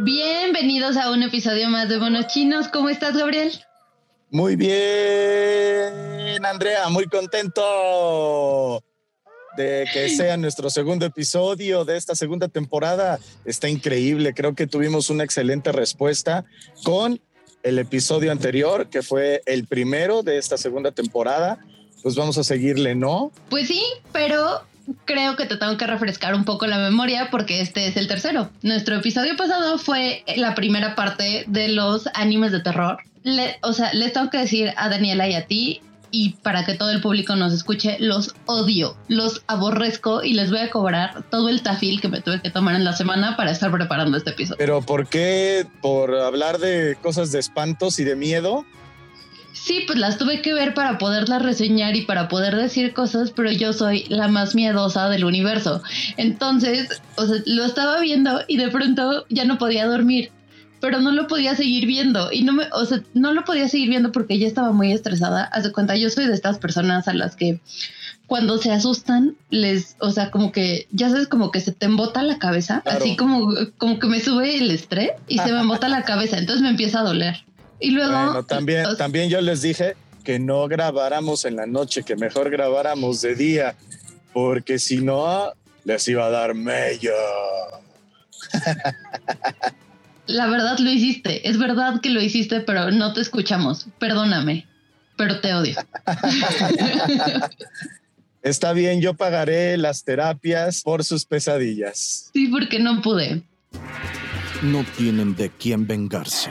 Bienvenidos a un episodio más de Bonos Chinos. ¿Cómo estás, Gabriel? Muy bien, Andrea, muy contento de que sea nuestro segundo episodio de esta segunda temporada. Está increíble, creo que tuvimos una excelente respuesta con el episodio anterior, que fue el primero de esta segunda temporada. Pues vamos a seguirle, ¿no? Pues sí, pero creo que te tengo que refrescar un poco la memoria porque este es el tercero. Nuestro episodio pasado fue la primera parte de los animes de terror. o sea, les tengo que decir a Daniela y a ti, y para que todo el público nos escuche, los odio, los aborrezco y les voy a cobrar todo el tafil que me tuve que tomar en la semana para estar preparando este episodio. Pero ¿por qué? ¿Por hablar de cosas de espantos y de miedo? Sí, pues las tuve que ver para poderlas reseñar y para poder decir cosas, pero yo soy la más miedosa del universo. Entonces, o sea, lo estaba viendo y de pronto ya no podía dormir, pero no lo podía seguir viendo y no me, o sea, no lo podía seguir viendo porque ya estaba muy estresada. Haz de cuenta, yo soy de estas personas a las que cuando se asustan, les, o sea, como que, ya sabes, como que se te embota la cabeza, así como, como que me sube el estrés y se me embota la cabeza, entonces me empieza a doler. Y luego... también, también yo les dije que no grabáramos en la noche, que mejor grabáramos de día, porque si no, les iba a dar mello. La verdad lo hiciste, es verdad que lo hiciste, pero no te escuchamos. Perdóname, pero te odio. Está bien, yo pagaré las terapias por sus pesadillas. Sí, porque no pude. No tienen de quién vengarse.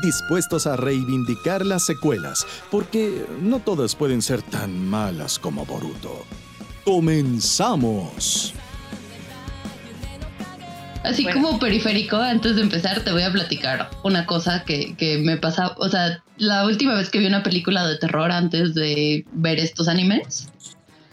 dispuestos a reivindicar las secuelas, porque no todas pueden ser tan malas como Boruto. ¡Comenzamos! Así como periférico, antes de empezar te voy a platicar una cosa que, que me pasa, o sea, la última vez que vi una película de terror antes de ver estos animes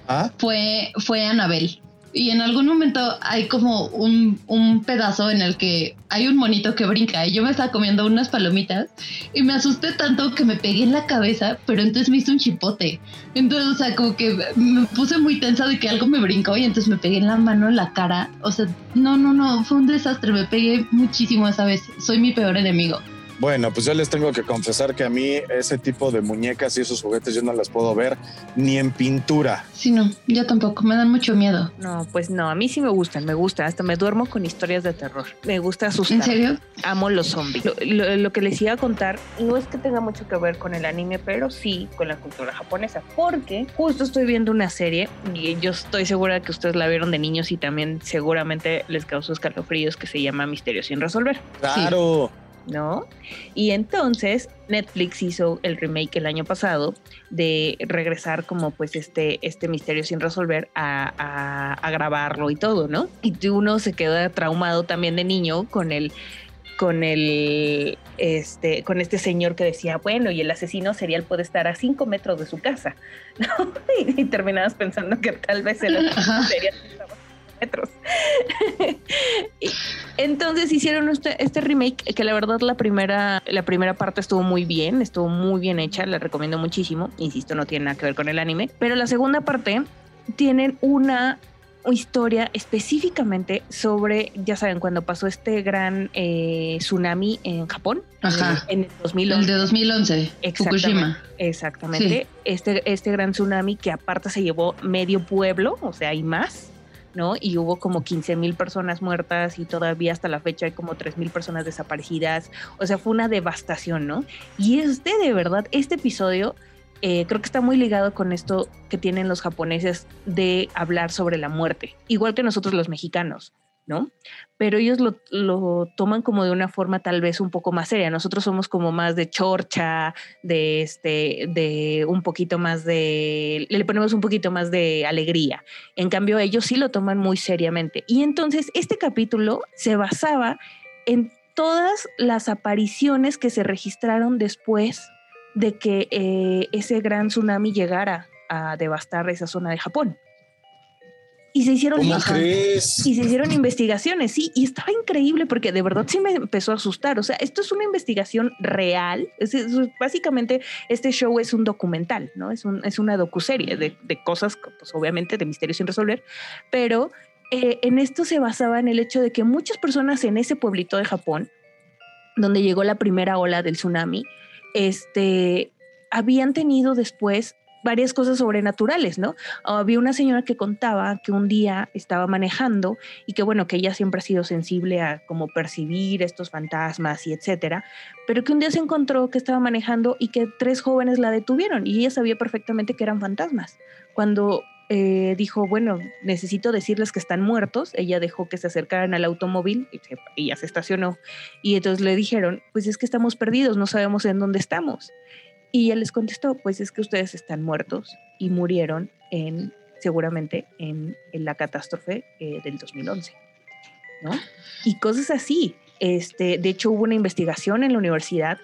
¿Ah? fue, fue Anabel y en algún momento hay como un, un, pedazo en el que hay un monito que brinca y yo me estaba comiendo unas palomitas y me asusté tanto que me pegué en la cabeza, pero entonces me hizo un chipote. Entonces, o sea, como que me puse muy tensa de que algo me brincó y entonces me pegué en la mano, en la cara. O sea, no, no, no, fue un desastre, me pegué muchísimo esa vez. Soy mi peor enemigo. Bueno, pues yo les tengo que confesar que a mí ese tipo de muñecas y esos juguetes yo no las puedo ver ni en pintura. Sí, no, yo tampoco, me dan mucho miedo. No, pues no, a mí sí me gustan, me gusta, hasta me duermo con historias de terror. Me gusta asustar. ¿En serio? Amo los zombies. Lo, que les iba a contar no es que tenga mucho que ver con el anime, pero sí con la cultura japonesa, porque justo estoy viendo una serie y yo estoy segura que ustedes la vieron de niños y también seguramente les causó escalofríos que se llama Misterio sin resolver. Claro. ¿No? Y entonces Netflix hizo el remake el año pasado de regresar como pues este, este misterio sin resolver a, a, grabarlo y todo, ¿no? Y uno se queda traumado también de niño con el con el este con este señor que decía bueno y el asesino serial puede estar a cinco metros de su casa ¿no? y, terminabas pensando que tal vez el asesino serial metros. Entonces hicieron este, este, remake que la verdad la primera, la primera parte estuvo muy bien, estuvo muy bien hecha, la recomiendo muchísimo. Insisto, no tiene nada que ver con el anime, pero la segunda parte tienen una historia específicamente sobre, ya saben, cuando pasó este gran eh, tsunami en Japón. En el 2011. El de 2011, Fukushima. Exactamente. Este, este gran tsunami que aparte se llevó medio pueblo, o sea, hay más ¿no? Y hubo como 15 mil personas muertas y todavía hasta la fecha hay como 3 mil personas desaparecidas. O sea, fue una devastación, ¿no? Y este, de verdad, este episodio eh, creo que está muy ligado con esto que tienen los japoneses de hablar sobre la muerte, igual que nosotros los mexicanos. ¿No? Pero ellos lo, toman como de una forma tal vez un poco más seria. Nosotros somos como más de chorcha, de este, de un poquito más de, le ponemos un poquito más de alegría. En cambio, ellos sí lo toman muy seriamente. Y entonces este capítulo se basaba en todas las apariciones que se registraron después de que eh, ese gran tsunami llegara a devastar esa zona de Japón. Y se hicieron ¿Cómo crees? y se hicieron investigaciones, sí, y estaba increíble porque de verdad sí me empezó a asustar. O sea, esto es una investigación real. Es, básicamente, este show es un documental, ¿no? Es, un, es una docuserie de, de cosas, pues obviamente, de misterios sin resolver, pero eh, en esto se basaba en el hecho de que muchas personas en ese pueblito de Japón, donde llegó la primera ola del tsunami, este, habían tenido después varias cosas sobrenaturales, ¿no? Había una señora que contaba que un día estaba manejando y que bueno, que ella siempre ha sido sensible a como percibir estos fantasmas y etcétera, pero que un día se encontró que estaba manejando y que tres jóvenes la detuvieron y ella sabía perfectamente que eran fantasmas. Cuando eh, dijo, bueno, necesito decirles que están muertos. Ella dejó que se acercaran al automóvil y, ya se estacionó. Y entonces le dijeron, pues es que estamos perdidos, no sabemos en dónde estamos. Y él les contestó, pues es que ustedes están muertos y murieron en, seguramente en, la catástrofe eh, del 2011, ¿no? Y cosas así. Este, de hecho, hubo una investigación en la universidad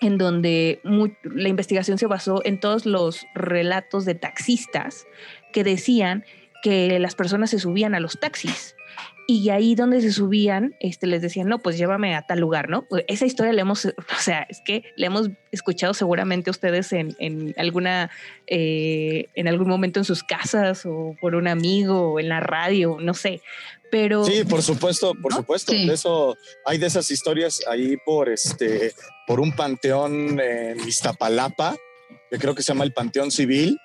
en donde la investigación se basó en todos los relatos de taxistas que decían que las personas se subían a los taxis y ahí donde se subían, este, les decían, no, pues llévame a tal lugar, ¿no? Pues, esa historia la hemos, o sea, es que la hemos escuchado seguramente ustedes en, en alguna, eh, en algún momento en sus casas o por un amigo o en la radio, no sé, pero... Sí, por supuesto, por supuesto. De eso, hay de esas historias ahí por, este, por un panteón en Iztapalapa, que creo que se llama el Panteón Civil,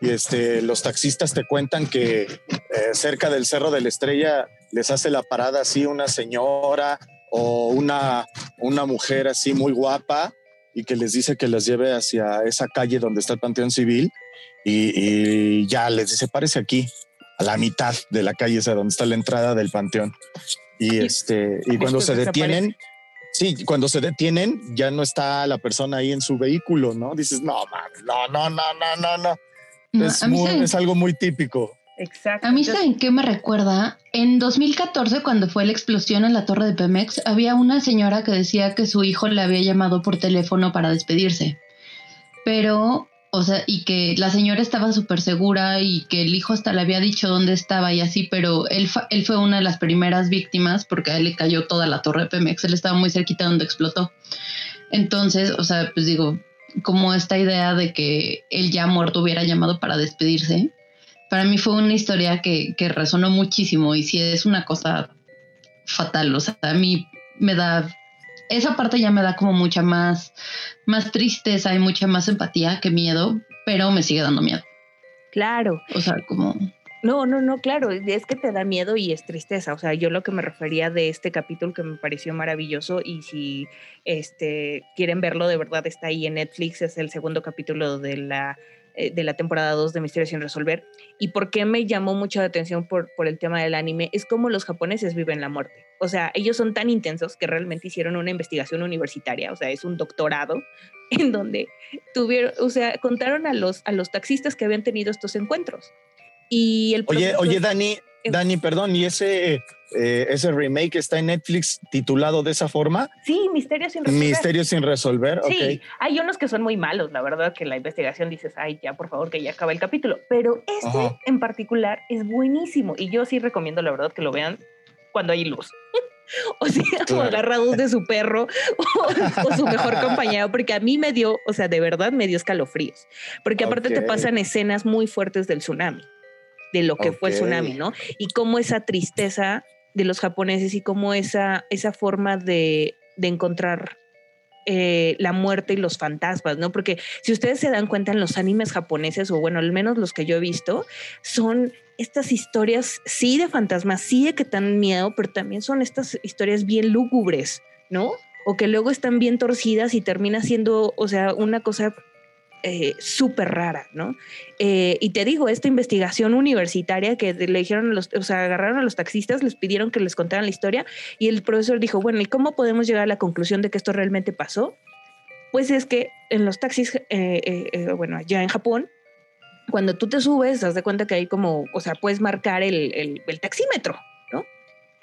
y este, los taxistas te cuentan que eh, cerca del Cerro de la Estrella les hace la parada así una señora o una, una mujer así muy guapa y que les dice que las lleve hacia esa calle donde está el Panteón Civil y, ya les dice, parece aquí, a la mitad de la calle, esa donde está la entrada del Panteón. Y, este, y cuando se detienen, sí, cuando se detienen, ya no está la persona ahí en su vehículo, ¿no? Dices, no, no, no, no, no, no, no. es, es algo muy típico. Exacto. A mí, ¿saben qué me recuerda? En 2014, cuando fue la explosión en la torre de Pemex, había una señora que decía que su hijo le había llamado por teléfono para despedirse. Pero, o sea, y que la señora estaba súper segura y que el hijo hasta le había dicho dónde estaba y así, pero él, él fue una de las primeras víctimas porque a él le cayó toda la torre de Pemex. Él estaba muy cerquita donde explotó. Entonces, o sea, pues digo, como esta idea de que él ya muerto hubiera llamado para despedirse para mí fue una historia que, que resonó muchísimo y si es una cosa fatal, o sea, a mí me da, esa parte ya me da como mucha más, más tristeza y mucha más empatía que miedo, pero me sigue dando miedo. Claro. O sea, como... No, no, no, claro, es que te da miedo y es tristeza. O sea, yo lo que me refería de este capítulo que me pareció maravilloso y si este, quieren verlo, de verdad está ahí en Netflix, es el segundo capítulo de la de la temporada 2 de Misterios sin resolver. Y por qué me llamó mucho la atención por, por el tema del anime es cómo los japoneses viven la muerte. O sea, ellos son tan intensos que realmente hicieron una investigación universitaria, o sea, es un doctorado en donde tuvieron, o sea, contaron a los, a los taxistas que habían tenido estos encuentros. Y el oye, oye, Dani, Dani, perdón, ¿y ese, eh, ese remake está en Netflix titulado de esa forma? Sí, Misterios sin resolver. Misterios sin resolver, sí. Hay unos que son muy malos, la verdad, que la investigación dices, ay, ya, por favor, que ya acabe el capítulo. Pero este en particular es buenísimo y yo sí recomiendo, la verdad, que lo vean cuando hay luz. o sea, o agarrados de su perro o, su mejor compañero, porque a mí me dio, o sea, de verdad me dio escalofríos, porque aparte te pasan escenas muy fuertes del tsunami de lo que fue el tsunami, ¿no? Y cómo esa tristeza de los japoneses y cómo esa, esa forma de, encontrar eh, la muerte y los fantasmas, ¿no? Porque si ustedes se dan cuenta en los animes japoneses, o bueno, al menos los que yo he visto, son estas historias, sí de fantasmas, sí de que dan miedo, pero también son estas historias bien lúgubres, ¿no? O que luego están bien torcidas y termina siendo, o sea, una cosa eh, súper rara, ¿no? Eh, y te digo, esta investigación universitaria que le dijeron a los, o sea, agarraron a los taxistas, les pidieron que les contaran la historia y el profesor dijo, bueno, ¿y cómo podemos llegar a la conclusión de que esto realmente pasó? Pues es que en los taxis, eh, bueno, allá en Japón, cuando tú te subes, das cuenta que hay como, o sea, puedes marcar el, el, el taxímetro, ¿no?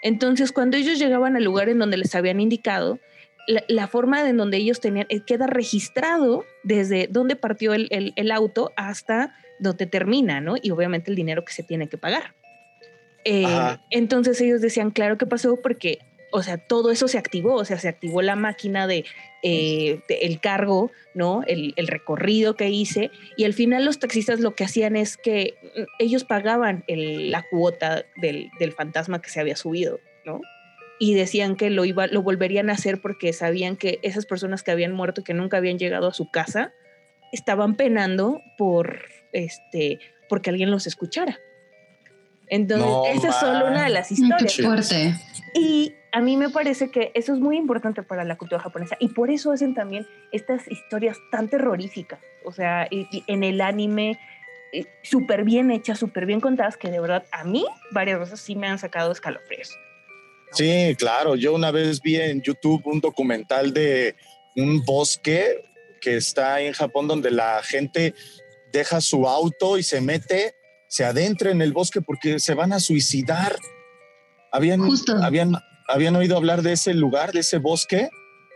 Entonces, cuando ellos llegaban al lugar en donde les habían indicado, la, forma en donde ellos tenían, eh, queda registrado desde dónde partió el, auto hasta donde termina, ¿no? Y obviamente el dinero que se tiene que pagar. Eh, entonces ellos decían, claro que pasó porque, o sea, todo eso se activó, o sea, se activó la máquina de, eh, el cargo, ¿no? El, recorrido que hice. Y al final los taxistas lo que hacían es que mm, ellos pagaban la cuota del, del fantasma que se había subido, ¿no? Y decían que lo, iba, lo volverían a hacer porque sabían que esas personas que habían muerto, que nunca habían llegado a su casa, estaban penando por este porque alguien los escuchara. Entonces, esa es solo una de las historias. fuerte. Y a mí me parece que eso es muy importante para la cultura japonesa y por eso hacen también estas historias tan terroríficas. O sea, en el anime eh, súper bien hechas, súper bien contadas, que de verdad a mí varias veces sí me han sacado escalofríos. Sí, claro. Yo una vez vi en YouTube un documental de un bosque que está en Japón donde la gente deja su auto y se mete, se adentra en el bosque porque se van a suicidar. ¿Habían, habían, habían oído hablar de ese lugar, de ese bosque?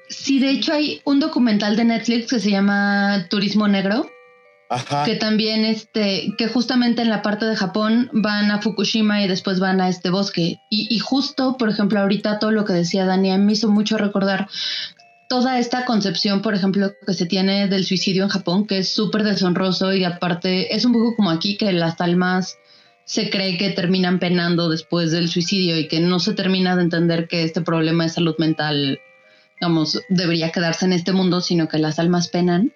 Sí, de hecho hay un documental de Netflix que se llama Turismo Negro, que también, este, que justamente en la parte de Japón van a Fukushima y después van a este bosque. Y, justo, por ejemplo, ahorita todo lo que decía Dani me hizo mucho recordar toda esta concepción, por ejemplo, que se tiene del suicidio en Japón, que es súper deshonroso y aparte es un poco como aquí que las almas se cree que terminan penando después del suicidio y que no se termina de entender que este problema de salud mental, digamos, debería quedarse en este mundo, sino que las almas penan.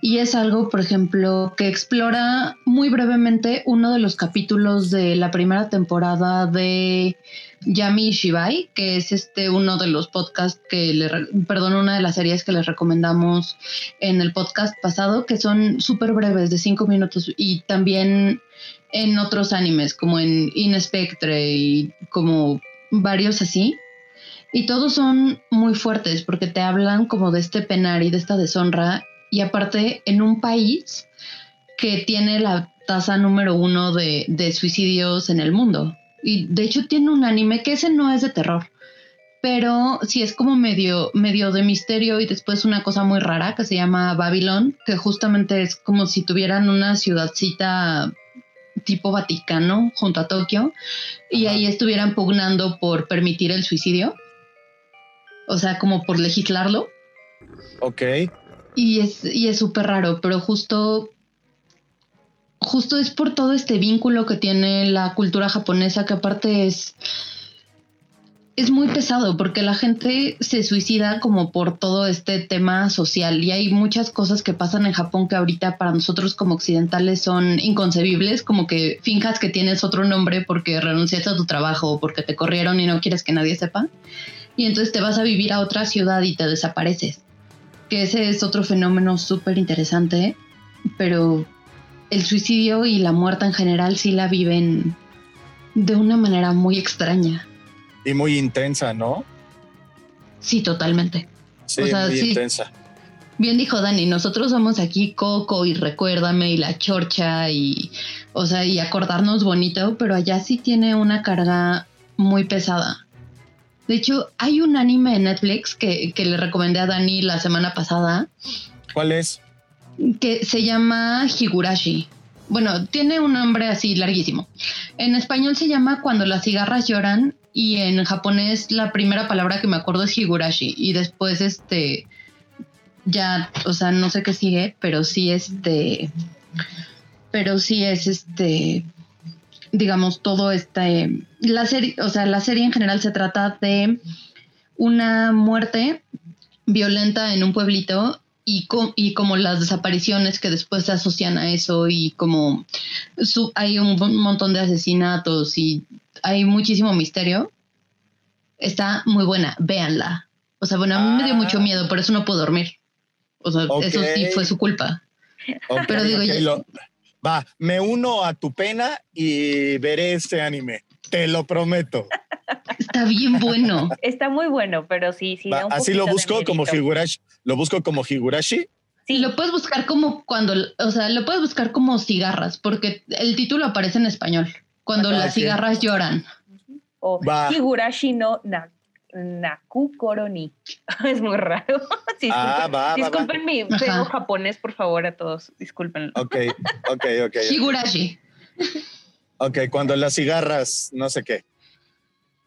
Y es algo, por ejemplo, que explora muy brevemente uno de los capítulos de la primera temporada de Yami Shibai, que es este uno de los podcasts que le, perdón, una de las series que les recomendamos en el podcast pasado, que son súper breves, de cinco minutos, y también en otros animes, como en Inspectre y como varios así. Y todos son muy fuertes porque te hablan como de este penar y de esta deshonra y aparte en un país que tiene la tasa número uno de, suicidios en el mundo. Y de hecho tiene un anime que ese no es de terror, pero sí es como medio, medio de misterio y después una cosa muy rara que se llama Babylon, que justamente es como si tuvieran una ciudadcita tipo Vaticano junto a Tokio y ahí estuvieran pugnando por permitir el suicidio. O sea, como por legislarlo. Ok. Y es y es súper raro, pero justo justo es por todo este vínculo que tiene la cultura japonesa que aparte es es muy pesado porque la gente se suicida como por todo este tema social y hay muchas cosas que pasan en Japón que ahorita para nosotros como occidentales son inconcebibles, como que finjas que tienes otro nombre porque renunciaste a tu trabajo o porque te corrieron y no quieres que nadie sepa y entonces te vas a vivir a otra ciudad y te desapareces que ese es otro fenómeno súper interesante, pero el suicidio y la muerte en general sí la viven de una manera muy extraña. Y muy intensa, ¿no? Sí, totalmente. Sí, muy intensa. Bien dijo Dani, nosotros somos aquí Coco y Recuérdame y La Chorcha y, o sea, y acordarnos bonito, pero allá sí tiene una carga muy pesada. De hecho, hay un anime en Netflix que, le recomendé a Dani la semana pasada. ¿Cuál es? Que se llama Higurashi. Bueno, tiene un nombre así larguísimo. En español se llama Cuando las cigarras lloran y en japonés la primera palabra que me acuerdo es Higurashi y después este ya, o sea, no sé qué sigue, pero sí este pero sí es este digamos, todo este, la serie, o sea, la serie en general se trata de una muerte violenta en un pueblito y, y como las desapariciones que después se asocian a eso y como hay un montón de asesinatos y hay muchísimo misterio. Está muy buena, véanla. O sea, bueno, a mí me dio mucho ah. miedo, por eso no puedo dormir. O sea, eso sí fue su culpa. Pero digo, yo, va, me uno a tu pena y veré este anime. Te lo prometo. Está bien bueno. Está muy bueno, pero sí, sí. así lo busco como Higurashi. Lo busco como Higurashi. Sí. Lo puedes buscar como cuando, o sea, lo puedes buscar como cigarras, porque el título aparece en español. Cuando las cigarras lloran. O Higurashi no Naku Koroni. es muy raro. ah, va, disculpen mi feo japonés, por favor, a todos. Disculpen. Ok, ok, ok. Higurashi. Ok, cuando las cigarras, no sé qué.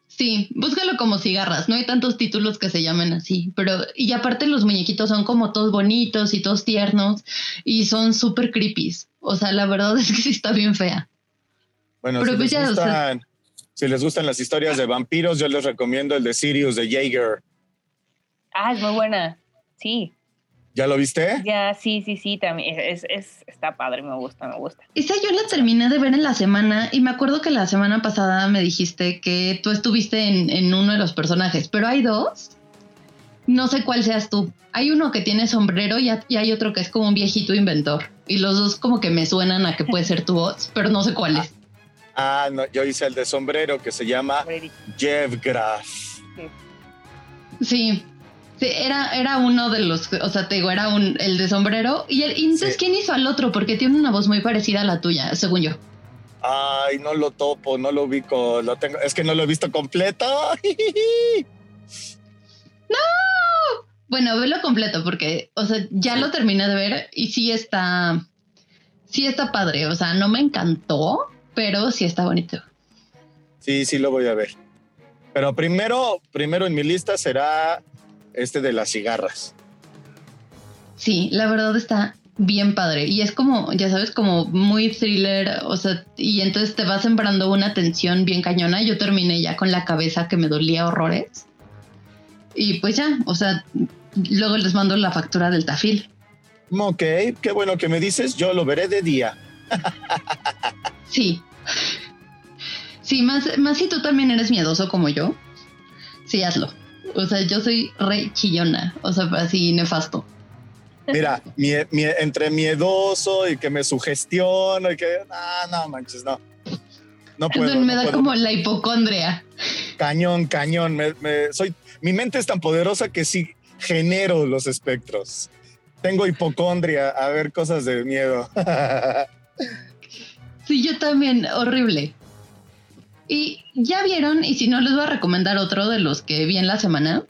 Sí, búscalo como cigarras. No hay tantos títulos que se llamen así, pero y aparte los muñequitos son como todos bonitos y todos tiernos y son súper creepy. O sea, la verdad es que sí está bien fea. Bueno, pero si, pues les gustan, si les gustan las historias de vampiros, yo les recomiendo el de Sirius de Jaeger. Ah, es muy buena. Sí. ¿Ya lo viste? Ya, sí, sí, sí, también. Es, es, está padre, me gusta, me gusta. Esa yo la terminé de ver en la semana y me acuerdo que la semana pasada me dijiste que tú estuviste en, en uno de los personajes, pero hay dos. No sé cuál seas tú. Hay uno que tiene sombrero y, hay otro que es como un viejito inventor. Y los dos como que me suenan a que puede ser tu voz, pero no sé cuál es. Ah, no, yo hice el de sombrero que se llama Jeff Graff. Sí, Sí, era, era uno de los, o sea, te digo, era un, el de sombrero. Y, el, entonces, ¿quién hizo al otro? Porque tiene una voz muy parecida a la tuya, según yo. Ay, no lo topo, no lo ubico, lo tengo, es que no lo he visto completo. ¡No! Bueno, velo completo porque, o sea, ya lo terminé de ver y sí está, sí está padre. O sea, no me encantó, pero sí está bonito. Sí, sí lo voy a ver. Pero primero, primero en mi lista será este de las cigarras. Sí, la verdad está bien padre. Y es como, ya sabes, como muy thriller, o sea, y entonces te va sembrando una tensión bien cañona. Yo terminé ya con la cabeza que me dolía horrores. Y pues ya, o sea, luego les mando la factura del tafil. Ok, qué bueno que me dices, yo lo veré de día. sí. Sí, más, más si tú también eres miedoso como yo. Sí, hazlo. O sea, yo soy re chillona, o sea, así nefasto. Mira, entre miedoso y que me sugestiono y que, no, no manches, no. No puedo. me da como la hipocondria. Cañón, cañón. Me, soy, mi mente es tan poderosa que sí genero los espectros. Tengo hipocondria a ver cosas de miedo. sí, yo también, horrible. Y ya vieron, y si no les voy a recomendar otro de los que vi en la semana.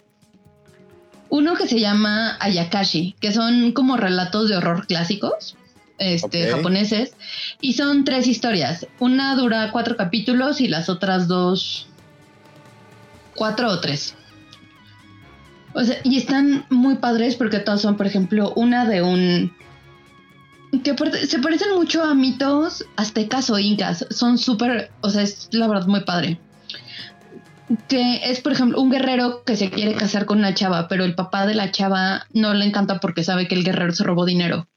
Uno que se llama Ayakashi, que son como relatos de horror clásicos, este, japoneses, y son tres historias. Una dura cuatro capítulos y las otras dos, cuatro o tres. O sea, y están muy padres porque todas son, por ejemplo, una de un que se parecen mucho a mitos aztecas o incas. Son súper, o sea, es la verdad muy padre. Que es, por ejemplo, un guerrero que se quiere casar con una chava, pero el papá de la chava no le encanta porque sabe que el guerrero se robó dinero.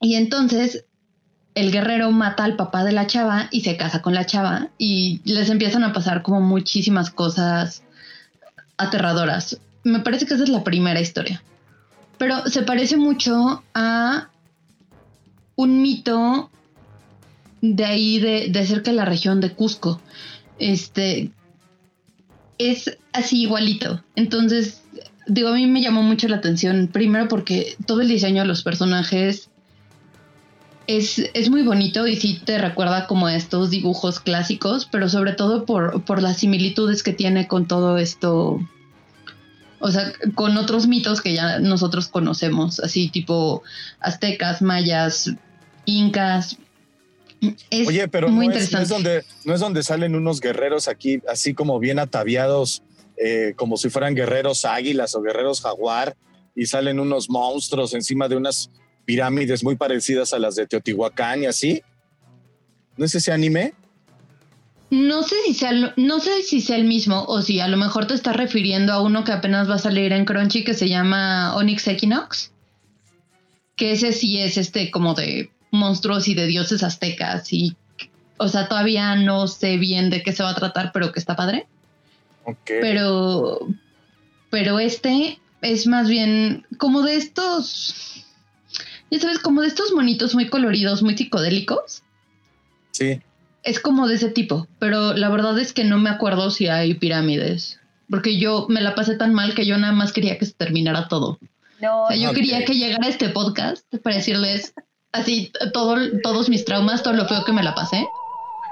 Y entonces el guerrero mata al papá de la chava y se casa con la chava y les empiezan a pasar como muchísimas cosas aterradoras. Me parece que esa es la primera historia. Pero se parece mucho a un mito de ahí, de, cerca de la región de Cusco. Este es así igualito. Entonces, digo, a mí me llamó mucho la atención. Primero porque todo el diseño de los personajes es, es, muy bonito y sí te recuerda como a estos dibujos clásicos, pero sobre todo por, por las similitudes que tiene con todo esto o sea, con otros mitos que ya nosotros conocemos, así tipo aztecas, mayas, incas. Oye, pero muy no, interesante. Es, donde, no es donde salen unos guerreros aquí, así como bien ataviados, eh, como si fueran guerreros águilas o guerreros jaguar, y salen unos monstruos encima de unas pirámides muy parecidas a las de Teotihuacán y así. ¿No es ese anime? No sé si sea, no sé si sea el mismo o si a lo mejor te estás refiriendo a uno que apenas va a salir en Crunchy que se llama Onyx Equinox. Que ese sí es este como de monstruos y de dioses aztecas y o sea, todavía no sé bien de qué se va a tratar, pero que está padre. Pero pero este es más bien como de estos ya sabes, como de estos monitos muy coloridos, muy psicodélicos. Sí es como de ese tipo, pero la verdad es que no me acuerdo si hay pirámides, porque yo me la pasé tan mal que yo nada más quería que se terminara todo. No, o sea, yo quería que llegara este podcast para decirles así todo, todos mis traumas, todo lo feo que me la pasé.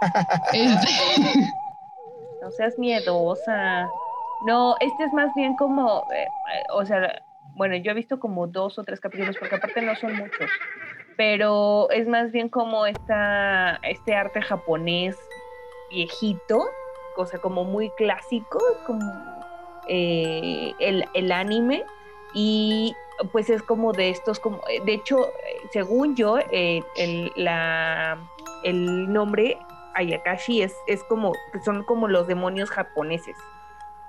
Este. No seas miedosa. No, este es más bien como, eh, o sea, bueno, yo he visto como dos o tres capítulos, porque aparte no son muchos pero es más bien como esta, este arte japonés viejito, cosa como muy clásico, como eh, el, anime, y pues es como de estos, como, de hecho, según yo, eh, el, la, el nombre Ayakashi es, es como, son como los demonios japoneses.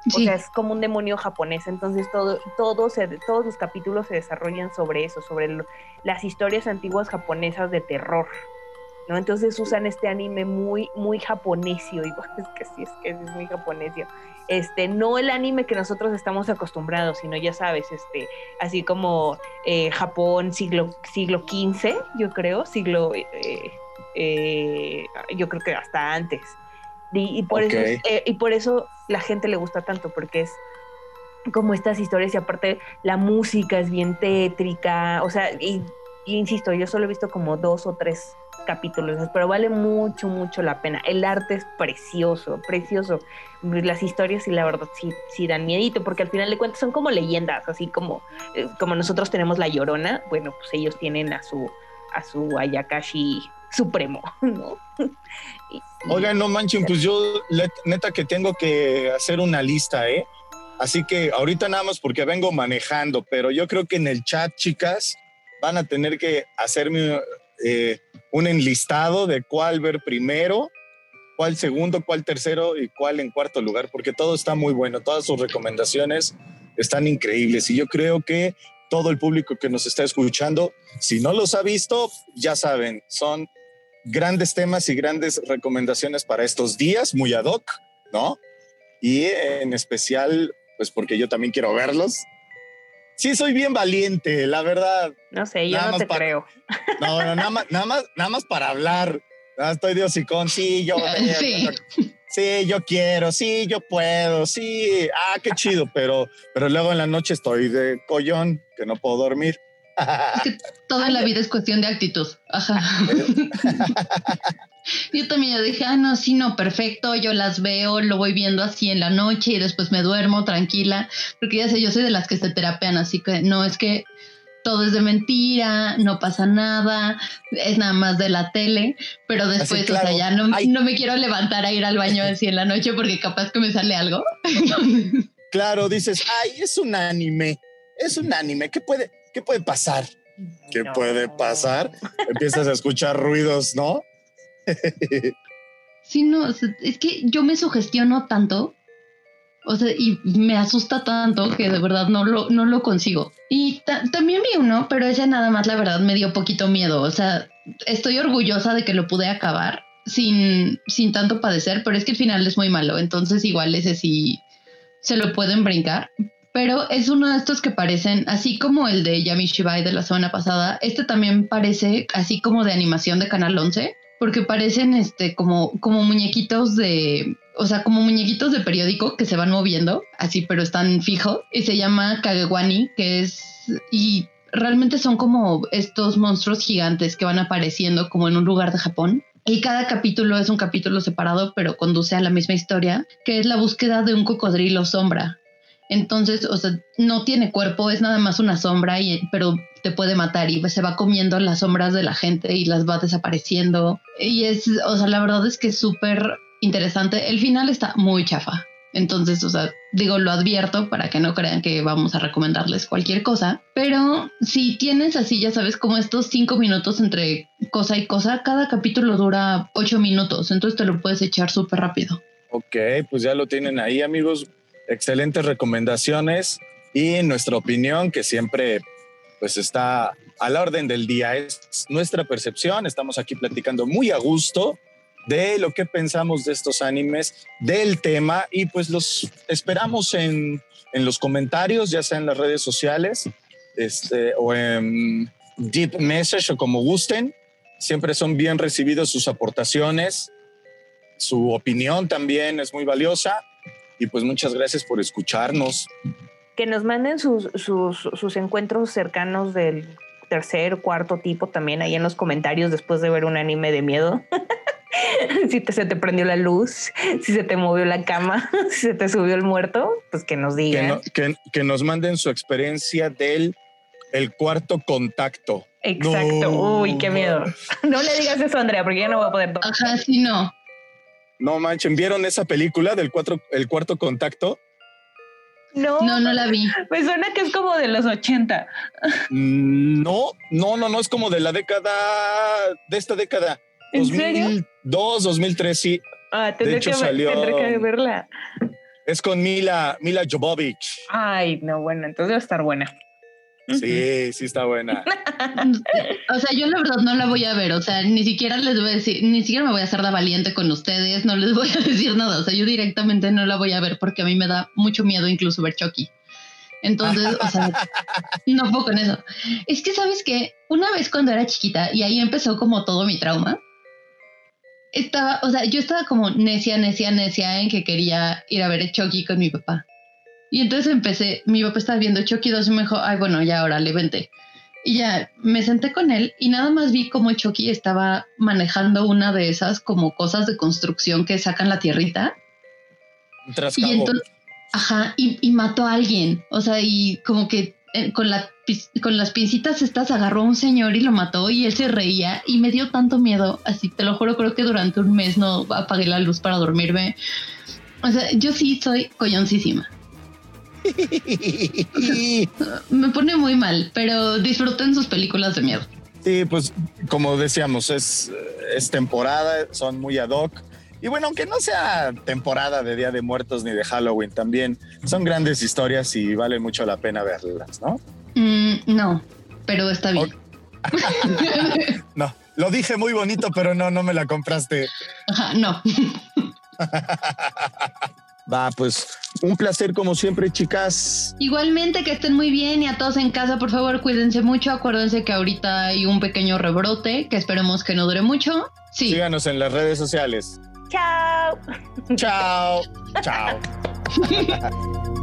O sea, es como un demonio japonés. Entonces, todo, todo todos los capítulos se desarrollan sobre eso, sobre las historias antiguas japonesas de terror. ¿no? Entonces usan este anime muy, muy japonesio. Y es que sí, es que es muy japonesio. Este, no el anime que nosotros estamos acostumbrados, sino ya sabes, este, así como eh, Japón siglo, siglo XV, yo creo, siglo, eh, eh, yo creo que hasta antes. Y, por eso, eh, y por eso la gente le gusta tanto, porque es como estas historias y aparte la música es bien tétrica, o sea, y, insisto, yo solo he visto como dos o tres capítulos, pero vale mucho, mucho la pena. El arte es precioso, precioso. Las historias y la verdad sí, sí dan miedito, porque al final de cuentas son como leyendas, así como, eh, como nosotros tenemos la llorona, bueno, pues ellos tienen a su, a su Ayakashi supremo, ¿no? Oigan, no manchen, pues yo neta que tengo que hacer una lista, ¿eh? Así que ahorita nada más porque vengo manejando, pero yo creo que en el chat, chicas, van a tener que hacerme eh, un enlistado de cuál ver primero, cuál segundo, cuál tercero y cuál en cuarto lugar, porque todo está muy bueno, todas sus recomendaciones están increíbles y yo creo que todo el público que nos está escuchando, si no los ha visto, ya saben, son grandes temas y grandes recomendaciones para estos días, muy ad hoc, ¿no? Y en especial, pues porque yo también quiero verlos. Sí, soy bien valiente, la verdad. No sé, yo no te creo. No, no, nada más, nada más, nada más para hablar. estoy de hocicón, sí, yo, sí. sí, yo quiero, sí, yo puedo, sí, ah, qué chido, pero, pero luego en la noche estoy de collón, que no puedo dormir. Es que toda la vida es cuestión de actitud. Ajá. yo también yo dije, ah, no, sí, no, perfecto, yo las veo, lo voy viendo así en la noche y después me duermo tranquila, porque ya sé, yo soy de las que se terapean, así que no, es que todo es de mentira, no pasa nada, es nada más de la tele, pero después, o sea, ya no, no, me quiero levantar a ir al baño así en la noche porque capaz que me sale algo. claro, dices, ay, es un anime, es un anime, ¿qué puede? ¿Qué puede pasar? ¿Qué puede pasar? Empiezas a escuchar ruidos, ¿no? sí, no, es que yo me sugestiono tanto, o sea, y me asusta tanto que de verdad no lo, no lo consigo. Y también vi uno, pero ese nada más, la verdad, me dio poquito miedo. O sea, estoy orgullosa de que lo pude acabar sin, sin tanto padecer, pero es que el final es muy malo, entonces igual ese sí se lo pueden brincar pero es uno de estos que parecen, así como el de Yami Shibai de la semana pasada, este también parece así como de animación de Canal 11, porque parecen este como, como muñequitos de, o sea, como muñequitos de periódico que se van moviendo, así, pero están fijos, y se llama Kagewani, que es, y realmente son como estos monstruos gigantes que van apareciendo como en un lugar de Japón. Y cada capítulo es un capítulo separado, pero conduce a la misma historia, que es la búsqueda de un cocodrilo sombra. Entonces, o sea, no tiene cuerpo, es nada más una sombra, y, pero te puede matar y se va comiendo las sombras de la gente y las va desapareciendo. Y es, o sea, la verdad es que es súper interesante. El final está muy chafa. Entonces, o sea, digo, lo advierto para que no crean que vamos a recomendarles cualquier cosa. Pero si tienes así, ya sabes, como estos cinco minutos entre cosa y cosa, cada capítulo dura ocho minutos. Entonces te lo puedes echar súper rápido. Ok, pues ya lo tienen ahí, amigos. Excelentes recomendaciones y nuestra opinión, que siempre pues está a la orden del día. Es nuestra percepción. Estamos aquí platicando muy a gusto de lo que pensamos de estos animes, del tema y pues los esperamos en, en los comentarios, ya sea en las redes sociales este, o en Deep Message o como gusten. Siempre son bien recibidos sus aportaciones, su opinión también es muy valiosa y pues muchas gracias por escucharnos. Que nos manden sus, sus, sus encuentros cercanos del tercer, cuarto tipo también ahí en los comentarios después de ver un anime de miedo. si te, se te prendió la luz, si se te movió la cama, si se te subió el muerto, pues que nos digan. Que, nos manden su experiencia del el cuarto contacto. Exacto. Uy, qué miedo. No le digas eso, Andrea, porque ya no voy a poder. Ajá, sí, no. No manchen, ¿vieron esa película del cuatro, el cuarto contacto? No, no, no la vi. Me suena que es como de los 80. Mm, no, no, no, no es como de la década, de esta década. ¿En 2002, 2003, sí. Ah, tendré, que, salió, tendré que verla. Es con Mila, Mila Jovovich. Ay, no, bueno, entonces va a estar buena. Sí, sí está buena. o sea, yo la verdad no la voy a ver, o sea, ni siquiera les voy a decir, ni siquiera me voy a hacer la valiente con ustedes, no les voy a decir nada, o sea, yo directamente no la voy a ver porque a mí me da mucho miedo incluso ver Chucky. Entonces, o sea, no puedo con eso. Es que, ¿sabes que Una vez cuando era chiquita, y ahí empezó como todo mi trauma, estaba, o sea, yo estaba como necia, necia, necia en que quería ir a ver Chucky con mi papá. Y entonces empecé, mi papá estaba viendo Chucky 2 y me dijo, ay, bueno, ya ahora le vente. Y ya me senté con él y nada más vi cómo Chucky estaba manejando una de esas como cosas de construcción que sacan la tierrita. Y entonces, ajá, y, y, mató a alguien. O sea, y como que eh, con, la, con las pincitas estas agarró a un señor y lo mató y él se reía y me dio tanto miedo. Así te lo juro, creo que durante un mes no apagué la luz para dormirme. O sea, yo sí soy coyoncísima. Me pone muy mal, pero disfruten sus películas de miedo. Sí, pues como decíamos, es, es temporada, son muy ad hoc. Y bueno, aunque no sea temporada de Día de Muertos ni de Halloween, también son grandes historias y vale mucho la pena verlas, ¿no? Mm, no, pero está bien. no, lo dije muy bonito, pero no, no me la compraste. Ajá, no. Va, pues un placer como siempre, chicas. Igualmente que estén muy bien y a todos en casa, por favor, cuídense mucho. Acuérdense que ahorita hay un pequeño rebrote que esperemos que no dure mucho. Sí. Síganos en las redes sociales. Chao. Chao. Chao.